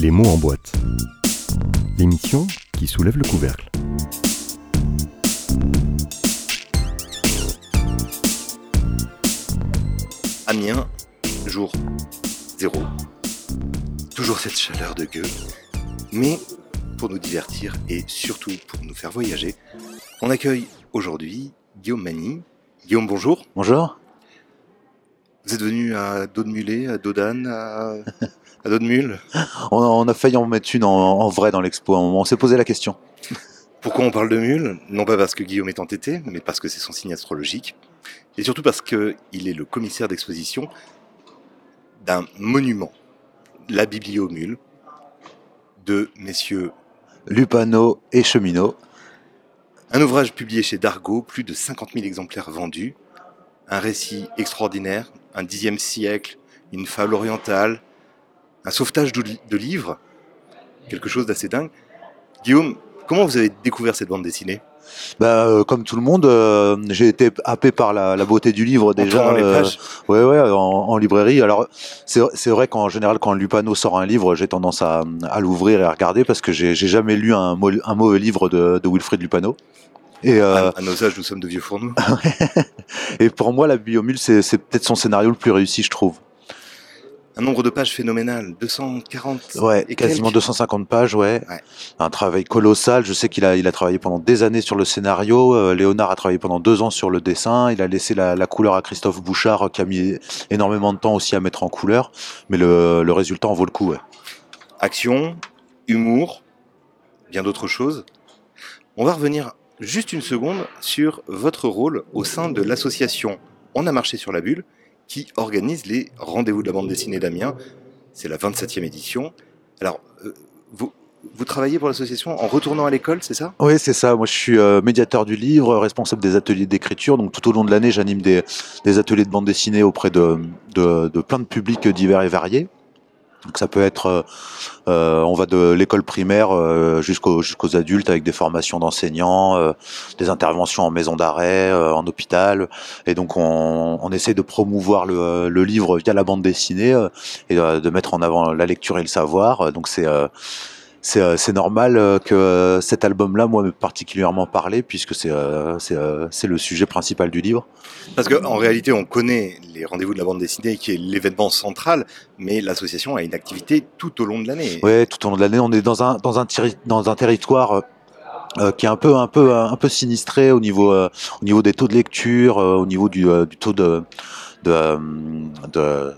Les mots en boîte. L'émission qui soulève le couvercle. Amiens, jour zéro. Toujours cette chaleur de gueule. Mais pour nous divertir et surtout pour nous faire voyager, on accueille aujourd'hui Guillaume Mani. Guillaume, bonjour. Bonjour. Vous êtes venu à dos de mulet, à dos d'âne, à, à dos de mule On, on a failli en mettre une en, en vrai dans l'expo. On s'est posé la question. Pourquoi on parle de mule Non pas parce que Guillaume est entêté, mais parce que c'est son signe astrologique. Et surtout parce qu'il est le commissaire d'exposition d'un monument, la Bibliomule, de messieurs. Lupano et Cheminot. Un ouvrage publié chez Dargaud, plus de 50 000 exemplaires vendus. Un récit extraordinaire, un dixième siècle, une fable orientale, un sauvetage de, de livres, quelque chose d'assez dingue. Guillaume, comment vous avez découvert cette bande dessinée? Bah, euh, comme tout le monde, euh, j'ai été happé par la, la beauté du livre déjà. euh, ouais, ouais, en, en librairie. Alors, c'est vrai qu'en général, quand Lupano sort un livre, j'ai tendance à, à l'ouvrir et à regarder parce que j'ai jamais lu un, mauvais livre de, de Wilfrid Lupano. Et, euh, à, nos âges, nous sommes de vieux fourneaux. et pour moi, la biomule, c'est peut-être son scénario le plus réussi, je trouve. Un nombre de pages phénoménal, 240 Ouais, et quasiment quelques. 250 pages, ouais. Ouais. Un travail colossal. Je sais qu'il a, il a travaillé pendant des années sur le scénario. Euh, Léonard a travaillé pendant deux ans sur le dessin. Il a laissé la, la couleur à Christophe Bouchard, qui a mis énormément de temps aussi à mettre en couleur. Mais le, le résultat en vaut le coup, ouais. Action, humour, bien d'autres choses. On va revenir juste une seconde sur votre rôle au sein de l'association On a marché sur la bulle qui organise les rendez-vous de la bande dessinée d'Amiens. C'est la 27e édition. Alors, euh, vous, travaillez pour l'association en retournant à l'école, c'est ça? Oui, c'est ça. Moi, je suis euh, médiateur du livre, responsable des ateliers d'écriture. Donc, tout au long de l'année, j'anime des, ateliers de bande dessinée auprès de plein de publics divers et variés. Donc, ça peut être, euh, euh, on va de l'école primaire euh, jusqu'aux jusqu'aux adultes avec des formations d'enseignants, euh, des interventions en maison d'arrêt, euh, en hôpital. Et donc, on, on essaie de promouvoir le, le livre via la bande dessinée euh, et euh, de mettre en avant la lecture et le savoir. Donc, c'est euh, c'est euh, c'est normal euh, que euh, cet album-là, moi, m'ait particulièrement parlé, puisque c'est euh, euh, le sujet principal du livre. Parce qu'en réalité, on connaît les rendez-vous de la bande dessinée qui est l'événement central, mais l'association a une activité tout au long de l'année. Ouais, tout au long de l'année, on est dans un dans un dans un territoire. euh, qui est un peu un peu un peu sinistré au niveau euh, au niveau des taux de lecture, euh, au niveau du, euh, du taux de de, de,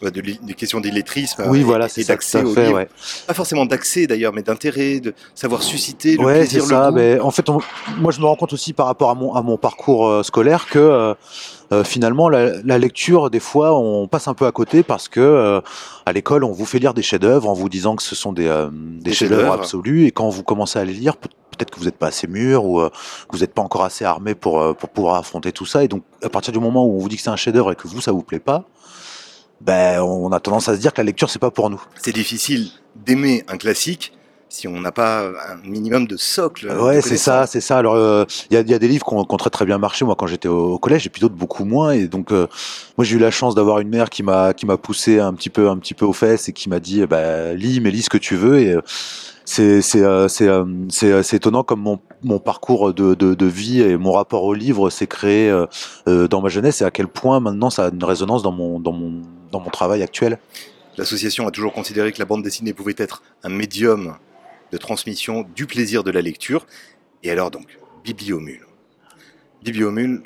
de- Ouais, de des questions d'illettrisme oui voilà et d'accès tout à au fait ouais. Pas forcément d'accès d'ailleurs, mais d'intérêt, de savoir susciter le Ouais, c'est plaisir, ça. le goût. Mais en fait, on- moi, je me rends compte aussi par rapport à mon, à mon parcours euh, scolaire que euh, euh, finalement, la, la lecture, des fois, on passe un peu à côté parce que euh, à l'école, on vous fait lire des chefs-d'œuvre en vous disant que ce sont des, euh, des, Des chefs-d'œuvre absolus. Et quand vous commencez à les lire, peut- peut-être que vous n'êtes pas assez mûr ou euh, que vous n'êtes pas encore assez armé pour, euh, pour pouvoir affronter tout ça. Et donc, à partir du moment où on vous dit que c'est un chef-d'œuvre et que vous, ça vous plaît pas, ben, on a tendance à se dire que la lecture, c'est pas pour nous. C'est difficile d'aimer un classique si on n'a pas un minimum de socle. Ouais, c'est ça, c'est ça. Alors, euh, il y, a, il y a des livres qui ont, très très bien marché, moi, quand j'étais au, au collège, et puis d'autres beaucoup moins. Et donc, euh, moi, j'ai eu la chance d'avoir une mère qui m'a qui m'a poussé un petit peu un petit peu aux fesses et qui m'a dit, eh ben, lis, mais lis ce que tu veux. Et euh, c'est c'est euh, c'est euh, euh, étonnant comme mon mon parcours de, de de vie et mon rapport au livre s'est créé euh, euh, dans ma jeunesse et à quel point maintenant ça a une résonance dans mon dans mon dans mon travail actuel. L'association a toujours considéré que la bande dessinée pouvait être un médium de transmission du plaisir de la lecture. Et alors donc, Bibliomule. Bibliomule,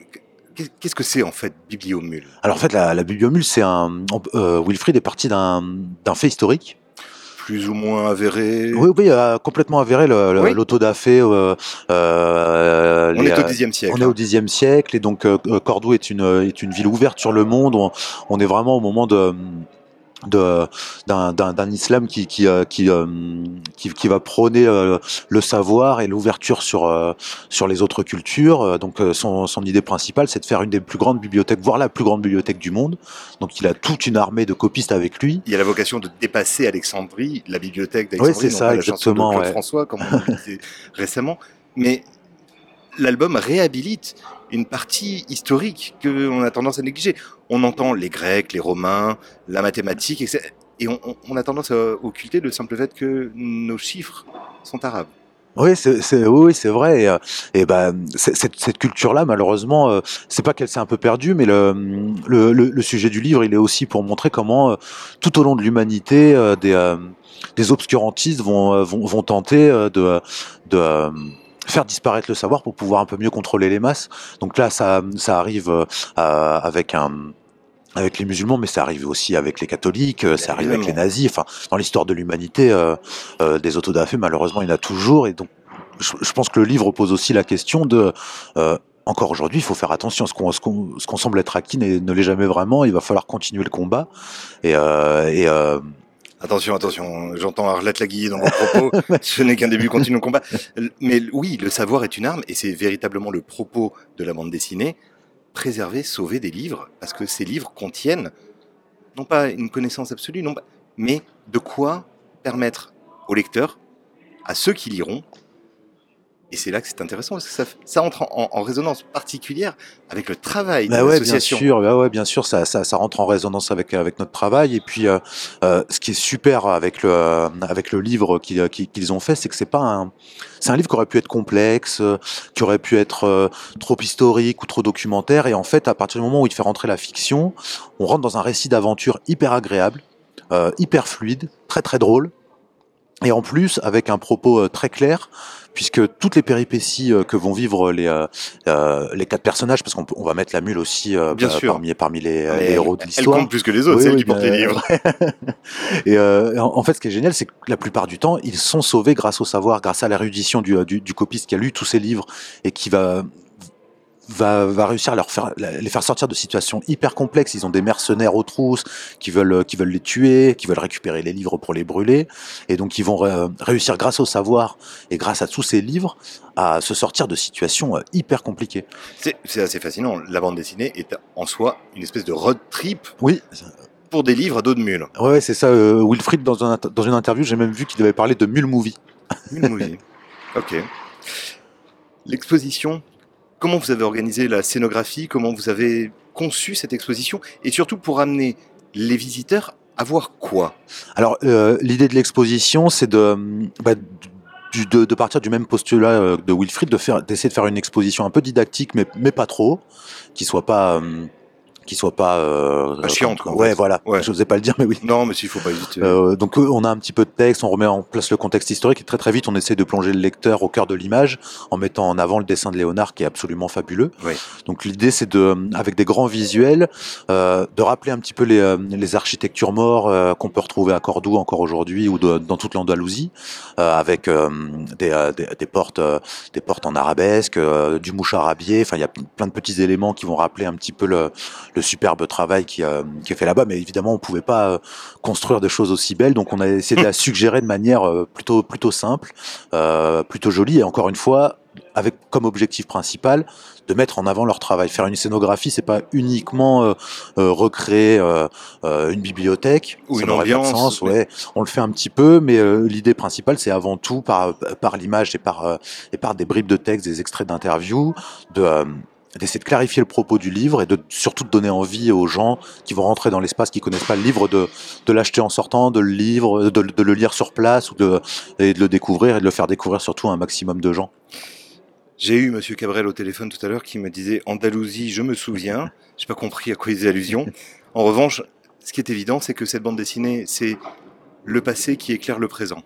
qu'est- qu'est-ce que c'est en fait Bibliomule? Alors en fait, la, la bibliomule, c'est un euh, Wilfried est parti d'un fait historique. Plus ou moins avéré Oui, oui, euh, complètement avéré le- Oui. Euh, euh, On les, est au Xe siècle. on est au Xe siècle et donc Cordoue est une est une ville ouverte sur le monde. On, on est vraiment au moment de d'un islam qui qui qui, qui qui va prôner euh, le savoir et l'ouverture sur euh, sur les autres cultures Euh, donc son son idée principale c'est de faire une des plus grandes bibliothèques voire la plus grande bibliothèque du monde donc il a toute une armée de copistes avec lui Il a la vocation de dépasser Alexandrie, la bibliothèque d'Alexandrie, Ouais, c'est ça, de exactement, ouais. François, comme on le disait récemment. Mais l'album réhabilite une partie historique que on a tendance à négliger. On entend les Grecs, les Romains, la mathématique, etc. Et on, on- a tendance à occulter le simple fait que nos chiffres sont arabes. Oui, c'est oui, c'est vrai. Et, euh, et ben, cette, cette culture-là, malheureusement, euh, c'est pas qu'elle s'est un peu perdue, mais le, le, le- sujet du livre, il est aussi pour montrer comment, euh, tout au long de l'humanité, euh, des, euh, des obscurantistes vont, euh, vont, vont tenter de, de faire disparaître le savoir pour pouvoir un peu mieux contrôler les masses. Donc là, ça, ça arrive euh, avec un avec les musulmans, mais ça arrive aussi avec les catholiques, euh, ça arrive avec les nazis. Enfin, dans l'histoire de l'humanité, euh, euh, des autodafés, malheureusement, il y en a toujours. Et donc, je, je pense que le livre pose aussi la question de. euh, encore aujourd'hui, il faut faire attention. Ce qu'on ce qu'on semble être acquis ne l'est jamais vraiment. Il va falloir continuer le combat. Et, euh, et euh, Attention, attention, j'entends Arlette Laguiller dans vos propos. Ce n'est qu'un début, continue le combat. Mais oui, le savoir est une arme et c'est véritablement le propos de la bande dessinée. Préserver, sauver des livres, parce que ces livres contiennent, non pas une connaissance absolue, non mais de quoi permettre aux lecteurs, à ceux qui liront, et c'est là que c'est intéressant, parce que ça, ça entre en, en résonance particulière avec le travail Bah de ouais, bien sûr, bah ouais, bien sûr, ça, ça, ça rentre en résonance avec avec notre travail. Et puis, euh, euh, ce qui est super avec le euh, avec le livre qu'ils qu'ils- qu'ils ont fait, c'est que c'est pas un c'est un livre qui aurait pu être complexe, euh, qui aurait pu être euh, trop historique ou trop documentaire. Et en fait, à partir du moment où il fait rentrer la fiction, on rentre dans un récit d'aventure hyper agréable, euh, hyper fluide, très très drôle. Et en plus, avec un propos euh, très clair, puisque toutes les péripéties euh, que vont vivre les, euh, euh, les quatre personnages, parce qu'on va mettre la mule aussi euh, Bien par- sûr. parmi, parmi les, elle- héros de Elle l'histoire. compte plus que les autres, Oui, c'est elle oui, qui porte bah, les livres. Et euh, en en fait, ce qui est génial, c'est que la plupart du temps, ils sont sauvés grâce au savoir, grâce à l'érudition du, du, du copiste qui a lu tous ces livres et qui va va, va réussir à leur faire, les faire sortir de situations hyper complexes. Ils ont des mercenaires aux trousses qui veulent, qui veulent les tuer, qui veulent récupérer les livres pour les brûler. Et donc, ils vont ré- réussir, grâce au savoir et grâce à tous ces livres, à se sortir de situations euh, hyper compliquées. C'est c'est assez fascinant. La bande dessinée est en soi une espèce de road trip Oui, pour des livres à dos de mule. ouais, c'est ça. euh, Wilfried, dans, un, dans une interview, j'ai même vu qu'il avait parlé de Mule Movie. Mule movie. ok. L'exposition, comment vous avez organisé la scénographie? Comment vous avez conçu cette exposition? Et surtout pour amener les visiteurs à voir quoi? Alors, euh, l'idée de l'exposition, c'est de, bah, de, de partir du même postulat euh, de Wilfried, d'essayer de faire une exposition un peu didactique, mais, pas trop, qui soit pas, euh, qui soit pas, euh, Pas chiante, quoi, ouais, fait. voilà. Ouais. Je n'osais pas le dire, mais oui. Non, mais s'il faut pas hésiter. Euh, donc euh, on a un petit peu de texte, on remet en place le contexte historique et très très vite on essaie de plonger le lecteur au cœur de l'image en mettant en avant le dessin de Léonard qui est absolument fabuleux. Oui. Donc l'idée c'est de, avec des grands visuels, euh, de rappeler un petit peu les, euh, les architectures morts euh, qu'on peut retrouver à Cordoue encore aujourd'hui ou de- dans toute l'Andalousie, euh, avec euh, des, euh, des, des portes, euh, des portes en arabesque, euh, du moucharabier. Enfin il y a plein de petits éléments qui vont rappeler un petit peu le, le superbe travail qui, euh, qui est fait là-bas, mais évidemment on pouvait pas euh, construire des choses aussi belles, donc on a essayé de la suggérer de manière euh, plutôt plutôt simple, euh, plutôt jolie, et encore une fois avec comme objectif principal de mettre en avant leur travail. Faire une scénographie, c'est pas uniquement euh, euh, recréer euh, une bibliothèque, Ou ça une n'aurait pas de ambiance, sens. Ouais, on le fait un petit peu, mais euh, l'idée principale, c'est avant tout par par l'image et par euh, et par des bribes de texte, des extraits d'interviews, de euh, d'essayer de clarifier le propos du livre et de surtout de donner envie aux gens qui vont rentrer dans l'espace, qui connaissent pas le livre, de, de l'acheter en sortant, de le livre, de, de le lire sur place ou de, et de le découvrir et de le faire découvrir surtout à un maximum de gens. J'ai eu Monsieur Cabrel au téléphone tout à l'heure qui me disait Andalousie, je me souviens. J'ai pas compris à quoi il faisait allusion. En revanche, ce qui est évident, c'est que cette bande dessinée, c'est le passé qui éclaire le présent.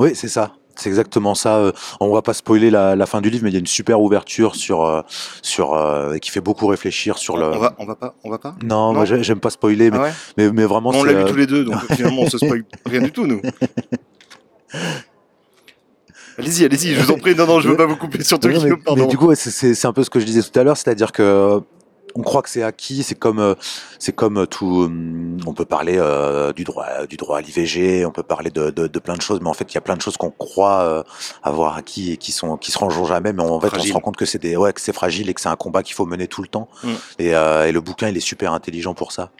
Oui, c'est ça. C'est exactement ça. Euh, On va pas spoiler la, la fin du livre, mais il y a une super ouverture sur euh, sur euh, qui fait beaucoup réfléchir sur On, le. on va, on va pas, on va pas? Non, j'aime pas spoiler, mais Ah ouais? mais, mais vraiment on l'a lu tous les deux, donc finalement on se spoil rien du tout nous. Allez-y, allez-y, je vous en prie. Non, non, je veux pas vous couper sur Non, mais, mais du coup, c'est- un peu ce que je disais tout à l'heure, c'est-à-dire que on croit que c'est acquis, c'est comme euh, c'est comme euh, tout. hum, On peut parler euh, du droit du droit à l'IVG, on peut parler de, de, de plein de choses, mais en fait, il y a plein de choses qu'on croit euh, avoir acquis et qui sont qui jamais, mais en fait, on se rend compte que c'est des ouais que c'est fragile et que c'est un combat qu'il faut mener tout le temps. Mm. Et, euh, et le bouquin, il est super intelligent pour ça.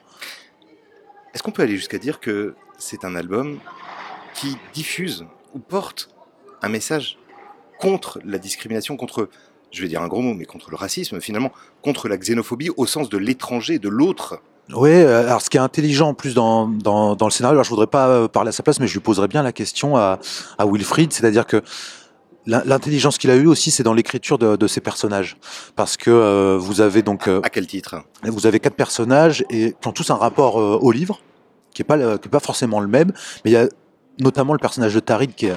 Est-ce qu'on peut aller jusqu'à dire que c'est un album qui diffuse ou porte un message contre la discrimination, contre, je vais dire un gros mot, mais contre le racisme finalement, contre la xénophobie au sens de l'étranger, de l'autre. Oui, euh, alors ce qui est intelligent en plus dans, dans, dans le scénario, alors je voudrais pas euh, parler à sa place, mais je lui poserais bien la question à, à Wilfried, c'est-à-dire que l'in- l'intelligence qu'il a eue aussi, c'est dans l'écriture de, de ses personnages, parce que euh, vous avez donc euh, À quel titre? vous avez quatre personnages et qui ont tous un rapport euh, au livre, qui est pas le- qui est pas forcément le même, mais il y a notamment le personnage de Tarid qui est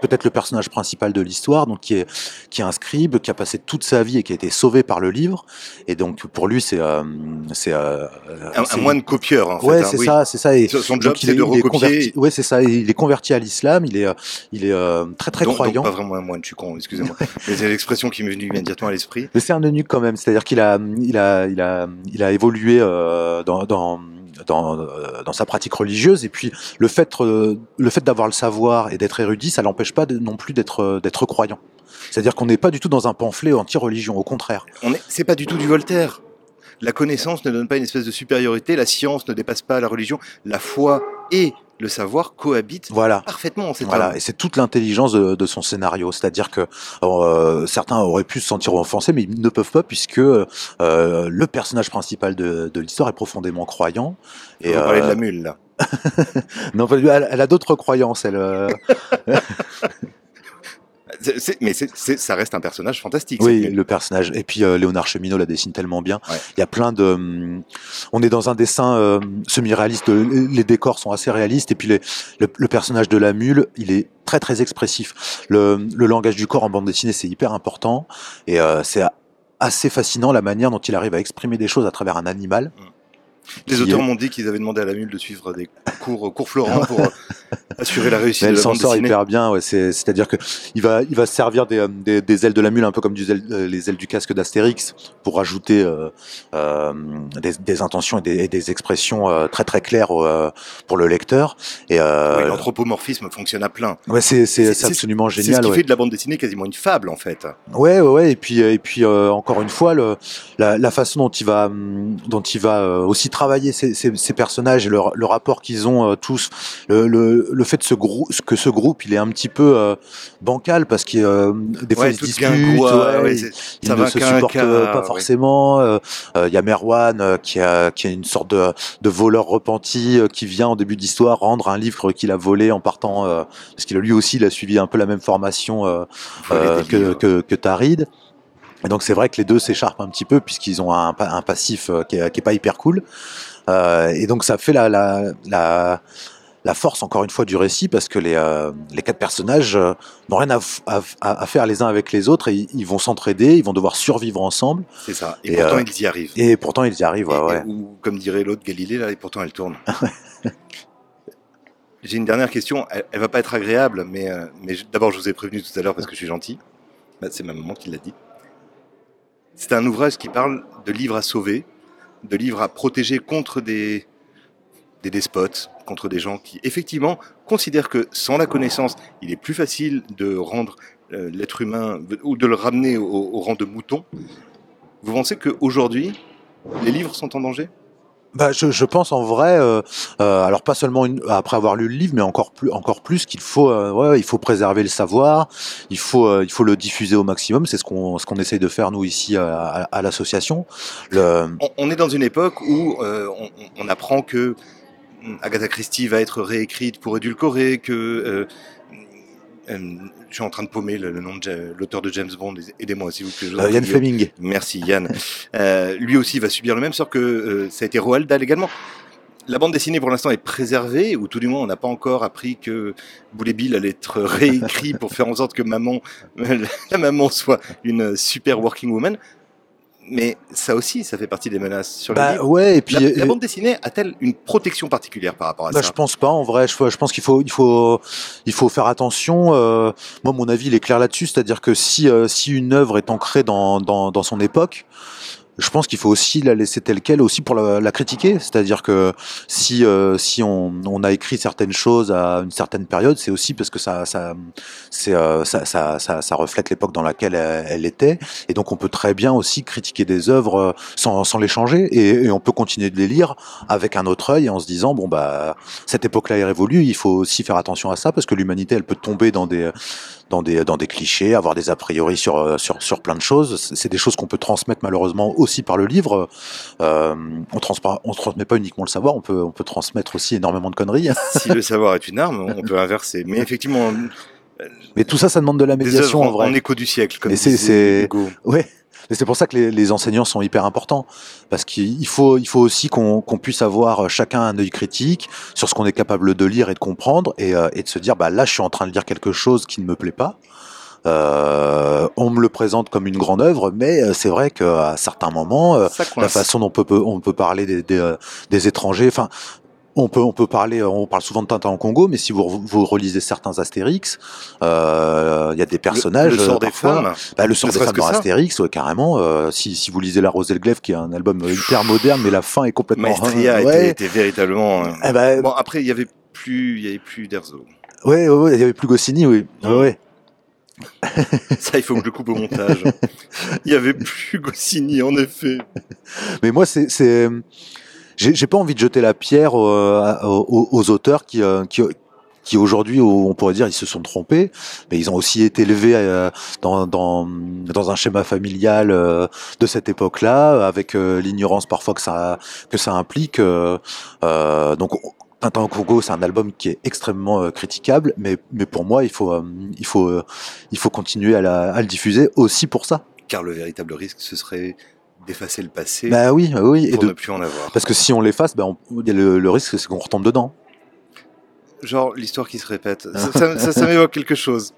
peut-être le personnage principal de l'histoire, donc qui est qui est un scribe, qui a passé toute sa vie et qui a été sauvé par le livre, et donc pour lui c'est euh, c'est euh, Un, moine copieur, en fait. Ouais, hein, c'est oui. ça, c'est ça. Et Son job, il c'est est- de recopier. converti- Ouais, c'est ça. Il est converti à l'islam. Il est, euh, il est euh, très très donc, donc croyant. pas vraiment un moine, je suis con, excusez-moi. Mais c'est l'expression qui m'est venue immédiatement à l'esprit. Mais c'est un eunuque quand même. C'est-à-dire qu'il a, il a, il a, il a évolué euh, dans, dans, dans, euh, dans sa pratique religieuse. Et puis le fait, euh, le fait d'avoir le savoir et d'être érudit, ça l'empêche pas non plus d'être, euh, d'être croyant. C'est-à-dire qu'on n'est pas du tout dans un pamphlet anti-religion. Au contraire. On est, c'est pas du tout du Voltaire. La connaissance ne donne pas une espèce de supériorité, la science ne dépasse pas la religion, la foi et le savoir cohabitent Voilà. parfaitement. C'est Voilà, et c'est toute l'intelligence de, de son scénario. C'est-à-dire que euh, certains auraient pu se sentir offensés, mais ils ne peuvent pas puisque euh, le personnage principal de, de l'histoire est profondément croyant. Et Vous parlez de euh, la mule, là. non, elle a d'autres croyances. Elle, mais c'est- c'est- ça reste un personnage fantastique. oui, le personnage. Et puis euh, Léonard Cheminot la dessine tellement bien. Ouais. Il y a plein de. hum, on est dans un dessin euh, semi-réaliste. Les décors sont assez réalistes. Et puis les- le, le personnage de la mule, il est très très expressif. Le, le langage du corps en bande dessinée, c'est hyper important. Et euh, c'est assez fascinant la manière dont il arrive à exprimer des choses à travers un animal. Les auteurs m'ont dit qu'ils avaient demandé à la mule de suivre des cours, cours Florent pour euh, assurer la réussite Mais elle s'en sort dessinée. hyper bien. Ouais, c'est-à-dire que il va, il va se servir des, euh, des, des ailes de la mule, un peu comme du euh, les ailes du casque d'Astérix, pour rajouter euh, euh, des, des intentions et des, et expressions euh, très très claires euh, pour le lecteur. Et euh, Oui, L'anthropomorphisme fonctionne à plein. ouais, c'est, c'est, c'est- c'est absolument ce génial. qui ouais. fait de la bande dessinée quasiment une fable, en fait. Ouais, ouais, ouais. Et puis, et puis euh, encore une fois, le, la, la façon dont il va, hum, dont il va euh, aussi travailler ces, ces, ces personnages et le, le rapport qu'ils ont euh, tous, le, le, le fait de ce grou- que ce groupe, il est un petit peu euh, bancal parce qu'il euh, des fois Ouais, ils se disputent, guingois, ouais, ouais, ils- ne se supportent pas forcément. Euh, Il y a Merwan qui a qui a une sorte de, de voleur repenti qui vient en début d'histoire rendre un livre qu'il a volé en partant parce qu'il a lui aussi il a suivi un peu la même formation que, que, que Tarid. Et donc c'est vrai que les deux s'écharpent un petit peu puisqu'ils ont un, pa- un passif euh, qui est, qui est pas hyper cool. Euh, et donc ça fait la, la, la, la force encore une fois du récit parce que les, euh, les quatre personnages euh, n'ont rien à, f- à, à faire les uns avec les autres et ils, vont s'entraider, ils vont devoir survivre ensemble. C'est ça. Et, Et, pourtant, ils y arrivent. Et pourtant ils y arrivent. Ouais, Et- ouais. Ou comme dirait l'autre Galilée, là, et pourtant elle tourne. J'ai une dernière question. Elle, elle va pas être agréable, mais, d'abord, je vous ai prévenu tout à l'heure parce que je suis gentil. Bah, c'est ma maman qui l'a dit. C'est un ouvrage qui parle de livres à sauver, de livres à protéger contre des, des despotes, contre des gens qui, effectivement, considèrent que sans la connaissance, il est plus facile de rendre euh, l'être humain ou de le ramener au, au rang de mouton. Vous pensez qu'aujourd'hui, les livres sont en danger? Bah, je, je pense en vrai, euh, euh, alors pas seulement une- après avoir lu le livre, mais encore plus, encore plus qu'il faut, euh, ouais, il faut préserver le savoir, il faut, euh, il faut le diffuser au maximum. C'est ce qu'on, ce qu'on essaye de faire nous ici à, à- à l'association. Le, on, est dans une époque où euh, on, on- apprend que hum, Agatha Christie va être réécrite pour édulcorer, que euh, je suis en train de paumer le, le nom de l'auteur de James Bond. Aidez-moi s'il vous plaît. euh, prie. Fleming. Merci Yann. Euh, lui aussi va subir le même sort que euh, ça a été Roald Dahl également. La bande dessinée pour l'instant est préservée, ou tout du moins on n'a pas encore appris que Boulet Bill allait être réécrit pour faire en sorte que maman, la maman soit une super working woman. Mais ça aussi, ça fait partie des menaces sur Bah livres. ouais, et puis La, la euh, bande dessinée a-t-elle une protection particulière par rapport à Bah, ça je pense pas en vrai. Je, je pense qu'il faut, il faut, il faut faire attention. Euh, moi, mon avis, il est clair là-dessus. C'est-à-dire que si, euh, si une œuvre est ancrée dans, dans, dans son époque, je pense qu'il faut aussi la laisser telle quelle, aussi pour la, critiquer. C'est-à-dire que si, euh, si on, on a écrit certaines choses à une certaine période, c'est aussi parce que ça, ça, c'est, euh, ça, ça, ça, ça reflète l'époque dans laquelle elle, elle était. Et donc, on peut très bien aussi critiquer des œuvres euh, sans, sans les changer, et, et on peut continuer de les lire avec un autre œil en se disant bon bah cette époque-là est révolue, il faut aussi faire attention à ça parce que l'humanité elle peut tomber dans des dans des dans des clichés, avoir des a priori sur euh, sur sur plein de choses. C'est des choses qu'on peut transmettre malheureusement aussi par le livre. Euh, on transmet on transmet pas uniquement le savoir, on peut on peut transmettre aussi énormément de conneries. si le savoir est une arme, on peut inverser. Mais effectivement, Mais tout ça, ça demande de la médiation œuvres en vrai. en écho du siècle, comme c'est-. Ouais. Et c'est pour ça que les, les enseignants sont hyper importants. Parce qu'il faut, il faut aussi qu'on qu'on puisse avoir chacun un œil critique sur ce qu'on est capable de lire et de comprendre et, euh, et de se dire, bah là, je suis en train de lire quelque chose qui ne me plaît pas. Euh, on me le présente comme une grande œuvre, mais euh, c'est vrai qu'à certains moments, euh, la façon dont on peut, on peut parler des, des, euh, des étrangers, enfin, on peut, on peut parler, on parle souvent de Tintin en Congo, mais si vous, vous relisez certains Astérix, euh, il y a des personnages. Le, le sort euh, des femmes. bah, le sort des femmes dans. Astérix, ouais, carrément. euh, si, si vous lisez La Rose et le Glaive, qui est un album hyper moderne, mais la fin est complètement. Maestria ouais. était, était véritablement. euh, Eh ben, Bon, après, il y avait plus, il y avait plus d'Erzo. ouais, ouais, ouais, il y avait plus Goscinny, oui. Ouais, ouais. Ça, il faut que je le coupe au montage. Il y avait plus Goscinny, en effet. Mais moi, c'est, c'est, j'ai, pas envie de jeter la pierre euh, aux, aux auteurs qui, euh, qui, qui aujourd'hui, on pourrait dire, ils se sont trompés, mais ils ont aussi été élevés euh, dans, dans, dans un schéma familial euh, de cette époque-là, avec l'ignorance parfois que ça, que ça implique. donc, Tintin au Congo, c'est un album qui est extrêmement critiquable, mais, mais pour moi, il faut, il faut, il faut continuer à, la- à le diffuser aussi pour ça. Car le véritable risque, ce serait d'effacer le passé Bah oui, bah oui, et de, ne plus en avoir. Parce que si on l'efface, on- a le, le risque, c'est qu'on retombe dedans. Genre l'histoire qui se répète. Ça, ça- ça- ça m'évoque quelque chose.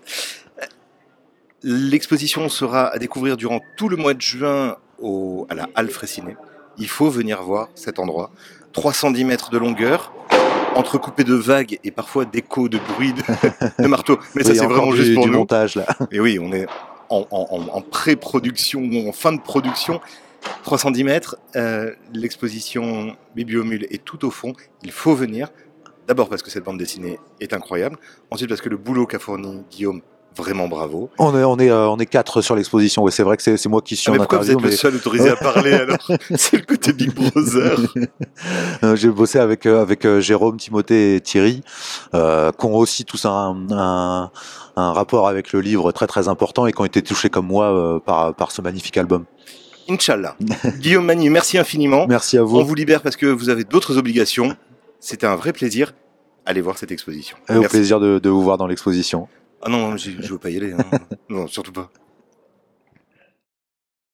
L'exposition sera à découvrir durant tout le mois de juin au, à la Halle Fraissinet. Il faut venir voir cet endroit. 310 mètres de longueur, entrecoupé de vagues et parfois d'échos de bruit de, de marteau. Mais ça, c'est vraiment du, juste pour du nous. montage là. Et oui, on est en- en pré-production ou en fin de production. 310 mètres, euh, l'exposition Bibliomule est tout au fond. Il faut venir. D'abord parce que cette bande dessinée est incroyable. Ensuite parce que le boulot qu'a fourni Guillaume, vraiment bravo. On est, on est, euh, on est quatre sur l'exposition. Ouais, c'est vrai que c'est c'est moi qui suis Ah, mais en pourquoi vous êtes le seul autorisé à parler alors C'est le côté Big Brother. euh, j'ai bossé avec euh, avec Jérôme, Timothée et Thierry, euh, qui ont aussi tous un, un, un rapport avec le livre très très important et qui ont été touchés comme moi par par ce magnifique album. Inch'Allah. Guillaume Magny, merci infiniment. Merci à vous. On vous libère parce que vous avez d'autres obligations. C'était un vrai plaisir. Allez voir cette exposition. Et au Merci. plaisir de, de vous voir dans l'exposition. Ah non, je ne veux pas y aller. hein. non, surtout pas.